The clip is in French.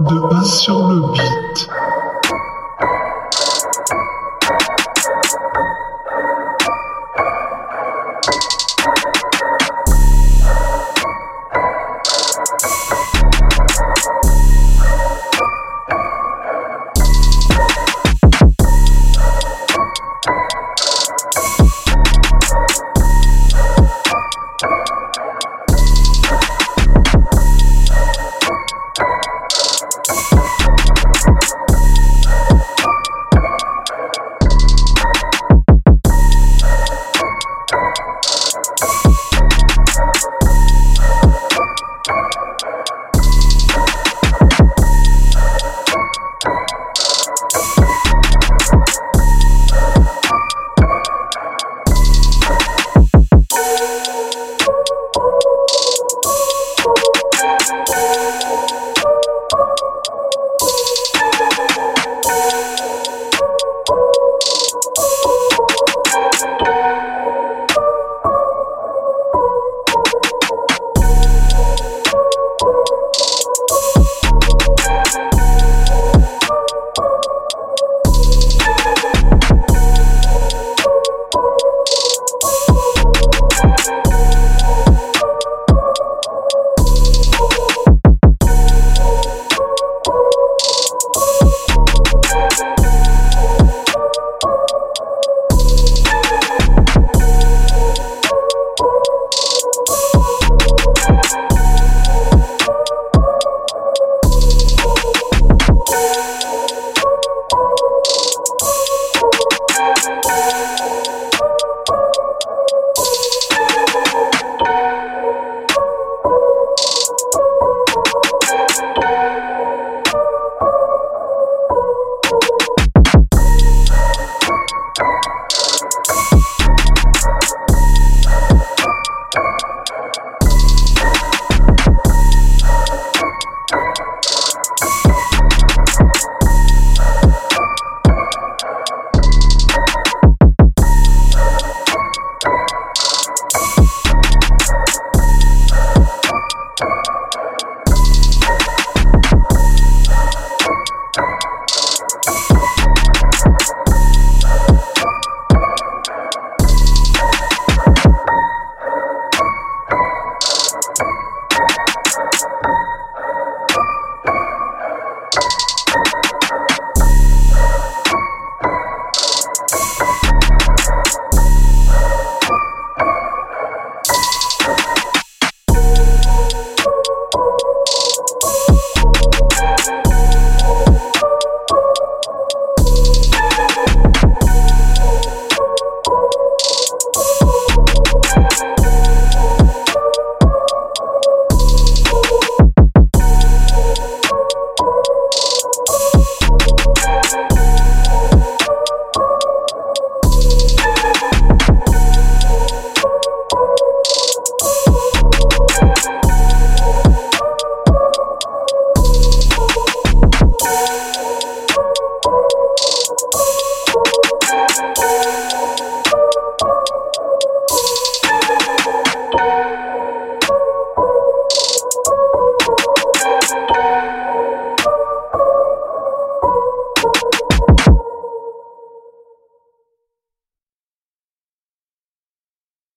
de base sur le beat.